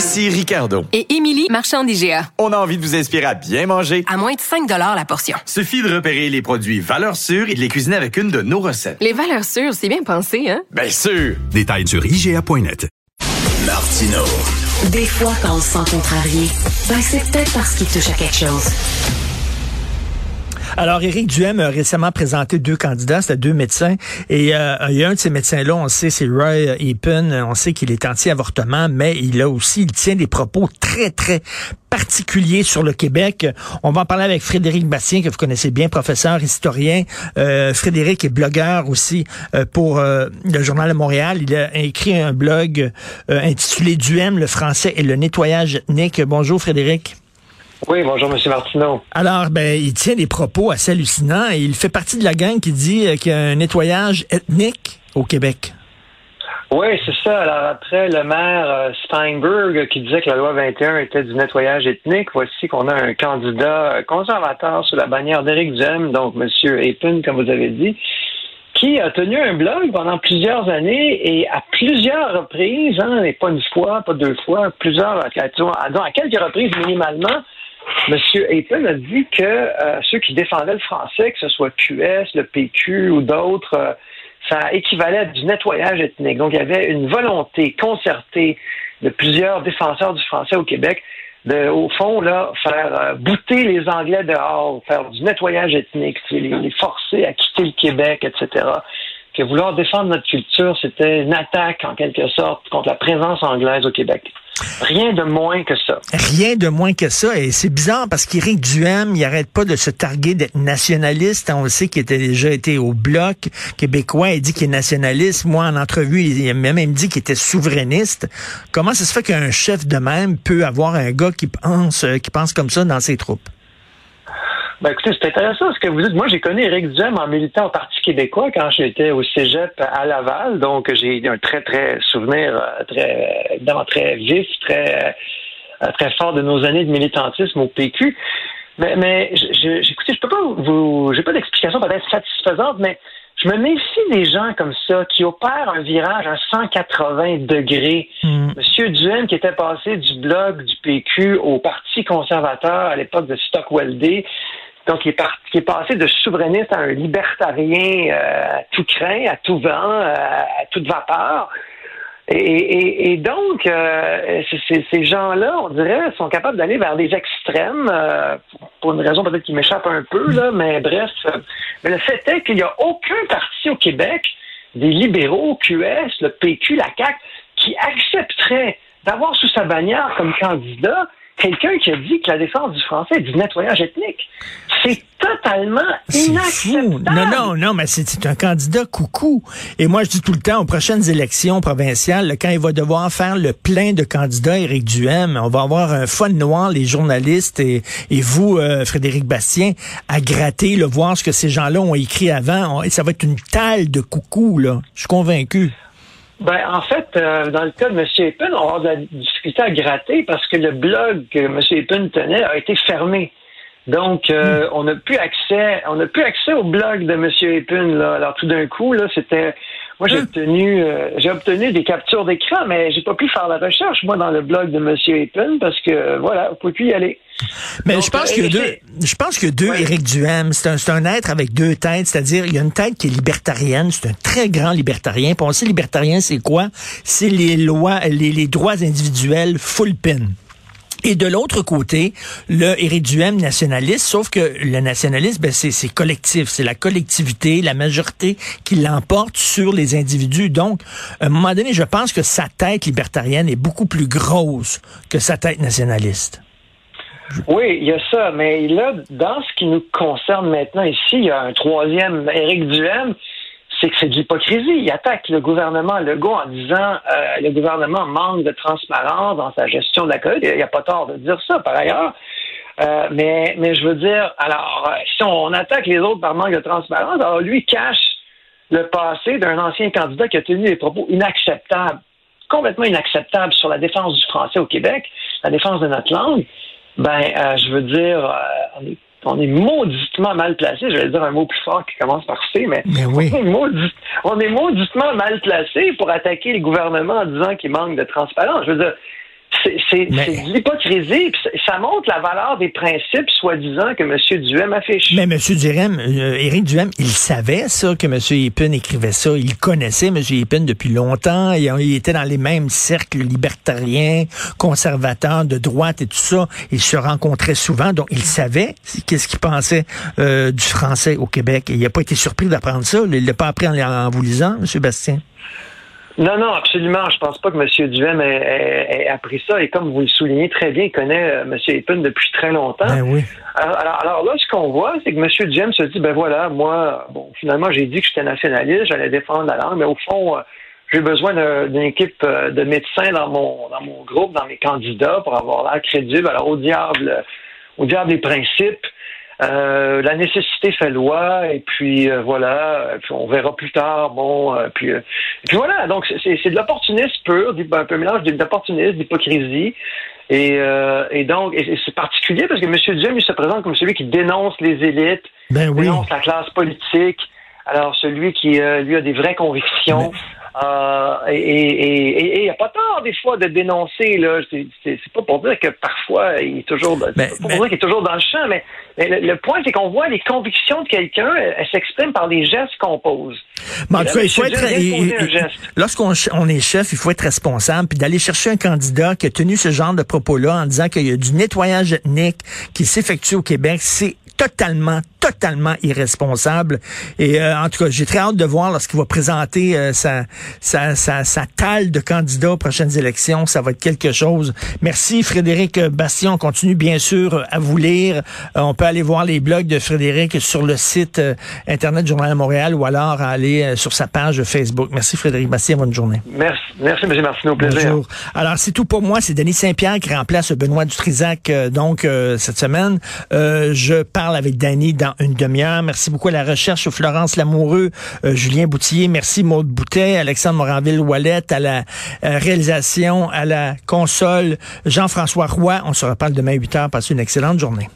Ici Ricardo. et Émilie, marchand d'IGA. On a envie de vous inspirer à bien manger. À moins de 5 la portion. Suffit de repérer les produits valeurs sûres et de les cuisiner avec une de nos recettes. Les valeurs sûres, c'est bien pensé, hein? Bien sûr! Détails sur IGA.net. Martino. Des fois, quand on se sent contrarié, ben c'est peut-être parce qu'il touche à quelque chose. Alors, Éric Duhem a récemment présenté deux candidats, c'était deux médecins. Et euh, il y a un de ces médecins-là, on sait, c'est Roy Epen. On sait qu'il est anti-avortement, mais il a aussi, il tient des propos très, très particuliers sur le Québec. On va en parler avec Frédéric Bastien, que vous connaissez bien, professeur, historien. Euh, Frédéric est blogueur aussi euh, pour euh, le Journal de Montréal. Il a écrit un blog euh, intitulé Duhem, le français et le nettoyage ethnique. Bonjour, Frédéric. Oui, bonjour, M. Martineau. Alors, ben, il tient des propos assez hallucinants et il fait partie de la gang qui dit euh, qu'il y a un nettoyage ethnique au Québec. Oui, c'est ça. Alors après le maire euh, Steinberg qui disait que la loi 21 était du nettoyage ethnique, voici qu'on a un candidat euh, conservateur sous la bannière d'Éric Duhem, donc M. Epin, comme vous avez dit, qui a tenu un blog pendant plusieurs années et à plusieurs reprises, hein, et pas une fois, pas deux fois, plusieurs, à quelques reprises minimalement, M. Ayton a dit que euh, ceux qui défendaient le français, que ce soit QS, le PQ ou d'autres, euh, ça équivalait à du nettoyage ethnique. Donc, il y avait une volonté concertée de plusieurs défenseurs du français au Québec de, au fond, là, faire euh, bouter les Anglais dehors, faire du nettoyage ethnique, les, les forcer à quitter le Québec, etc. Que vouloir défendre notre culture, c'était une attaque, en quelque sorte, contre la présence anglaise au Québec. Rien de moins que ça. Rien de moins que ça. Et c'est bizarre parce qu'Éric Duhem, il arrête pas de se targuer d'être nationaliste. On le sait qu'il était déjà été au bloc québécois. Il dit qu'il est nationaliste. Moi, en entrevue, il m'a même dit qu'il était souverainiste. Comment ça se fait qu'un chef de même peut avoir un gars qui pense, euh, qui pense comme ça dans ses troupes? Ben écoutez, c'est intéressant ce que vous dites. Moi, j'ai connu Éric Duhem en militant au Parti québécois quand j'étais au Cégep à Laval. Donc, j'ai un très, très souvenir euh, très, évidemment, très vif, très, euh, très fort de nos années de militantisme au PQ. Mais, mais j'écoutez, je peux pas vous, j'ai pas d'explication peut-être satisfaisante, mais je me méfie des gens comme ça qui opèrent un virage à 180 degrés. Mm. Monsieur Duhem, qui était passé du blog du PQ au Parti conservateur à l'époque de Stockwell Day, donc, il est, parti, il est passé de souverainiste à un libertarien euh, à tout craint, à tout vent, euh, à toute vapeur. Et, donc, euh, ces gens-là, on dirait, sont capables d'aller vers des extrêmes, euh, pour une raison peut-être qui m'échappe un peu, là, mais bref. euh, mais le fait est qu'il n'y a aucun parti au Québec, des libéraux, QS, le PQ, la CAQ, qui accepterait d'avoir sous sa bannière comme candidat quelqu'un qui a dit que la défense du français est du nettoyage ethnique. C'est totalement fou. inacceptable. Non, non, non, mais c'est un candidat coucou. Et moi, je dis tout le temps, aux prochaines élections provinciales, quand il va devoir faire le plein de candidats, Éric Duhem, on va avoir un fun noir, les journalistes et, et vous, euh, Frédéric Bastien, à gratter, le voir ce que ces gens-là ont écrit avant. Et ça va être une talle de coucou, là. Je suis convaincu. Ben, en fait, euh, dans le cas de M. Epin, on va avoir de la difficulté à gratter parce que le blog que M. Epin tenait a été fermé. Donc, euh, on n'a plus accès, on n'a plus accès au blog de M. Epin. Là. Alors, tout d'un coup, là, c'était, moi, j'ai obtenu, euh, j'ai obtenu des captures d'écran, mais j'ai pas pu faire la recherche moi dans le blog de M. Epin parce que, euh, voilà, vous pouvez plus y aller. Mais Donc, je pense euh, qu'il y a et deux, je pense que deux Ouais. Éric Duhem. C'est un, c'est un être avec deux têtes, c'est-à-dire il y a une tête qui est libertarienne, c'est un très grand libertarien. Puis on sait libertarien, c'est quoi? C'est les lois, les, les droits individuels full pin. Et de l'autre côté, le Éric Duhem nationaliste, sauf que le nationalisme, ben, c'est collectif, c'est la collectivité, la majorité qui l'emporte sur les individus. Donc, à un moment donné, je pense que sa tête libertarienne est beaucoup plus grosse que sa tête nationaliste. Oui, il y a ça, mais là, dans ce qui nous concerne maintenant ici, il y a un troisième, Éric Duhem. C'est que c'est de l'hypocrisie. Il attaque le gouvernement Legault en disant euh, le gouvernement manque de transparence dans sa gestion de la COVID. Il n'y a pas tort de dire ça, par ailleurs. Euh, mais, mais je veux dire, alors, euh, si on attaque les autres par manque de transparence, alors lui cache le passé d'un ancien candidat qui a tenu des propos inacceptables, complètement inacceptables sur la défense du français au Québec, la défense de notre langue. Ben, je veux dire, on est on est mauditement mal placé. J'allais dire un mot plus fort qui commence par C, mais, Mais oui. on, est maudit- on est mauditement mal placé pour attaquer les gouvernements en disant qu'il manque de transparence. Je veux dire, c'est c'est- Mais- c'est de l'hypocrisie. ça- Ça montre la valeur des principes, soi-disant, que M. Duhem affiche. Mais M. Duhem, euh, Éric Duhem, il savait ça que M. Epin écrivait ça. Il connaissait M. Epin depuis longtemps. Il, il était dans les mêmes cercles libertariens, conservateurs, de droite et tout ça. Il se rencontrait souvent, donc il savait qu'est-ce qu'il pensait euh, du français au Québec. Et il n'a pas été surpris d'apprendre ça. Il l'a pas appris en, en vous lisant, M. Bastien? Non, non, absolument. Je pense pas que M. Duhem ait, appris ça. Et comme vous le soulignez très bien, il connaît euh, M. Epin depuis très longtemps. Ben oui. Alors, alors, alors là, ce qu'on voit, c'est que M. Duhem se dit, ben voilà, moi, bon, finalement, j'ai dit que j'étais nationaliste, j'allais défendre la langue, mais au fond, euh, j'ai besoin d'un- d'une équipe euh, de médecins dans mon dans mon groupe, dans mes candidats, pour avoir l'air crédible. Alors, au diable, au diable les principes. Euh, la nécessité fait loi, et puis euh, voilà, puis on verra plus tard, bon, euh, puis, euh, puis voilà, donc c'est- de l'opportunisme pur, un peu mélange d'opportunisme, d'hypocrisie, et, euh, et donc, c'est particulier parce que M. Duhem, il se présente comme celui qui dénonce les élites, Ben oui. dénonce la classe politique, alors celui qui, euh, lui, a des vraies convictions. Euh, et il n'y a pas tort des fois de dénoncer là. C'est pas pour dire que parfois il est toujours, c'est Mais- pas pour mais- dire qu'il est toujours dans le champ, mais, mais le, le point c'est qu'on voit les convictions de quelqu'un, elles, s'expriment par les gestes qu'on pose. Mais en tout cas, il faut être. Lorsqu'on on est chef, il faut être responsable, puis d'aller chercher un candidat qui a tenu ce genre de propos-là en disant qu'il y a du nettoyage ethnique qui s'effectue au Québec, c'est totalement, totalement irresponsable. Et euh, en tout cas, j'ai très hâte de voir lorsqu'il va présenter euh, sa, sa, sa, sa talle de candidats aux prochaines élections. Ça va être quelque chose. Merci Frédéric Bastien. On continue bien sûr à vous lire. Euh, on peut aller voir les blogs de Frédéric sur le site euh, Internet du Journal de Montréal ou alors aller euh, sur sa page Facebook. Merci Frédéric Bastien. Bonne journée. Merci, merci M. Martineau, au plaisir. Bonjour. Alors, c'est tout pour moi. C'est Denis Saint-Pierre qui remplace Benoît Dutrisac, euh, donc, euh, cette semaine. Euh, je parle avec Danny une demi-heure. Merci beaucoup à la recherche, Florence Lamoureux, euh, Julien Boutillier. Merci Maude Boutet, Alexandre Moranville-Wallet, à la euh, réalisation, à la console, Jean-François Roy. On se reparle demain à 8 heures. Passez une excellente journée.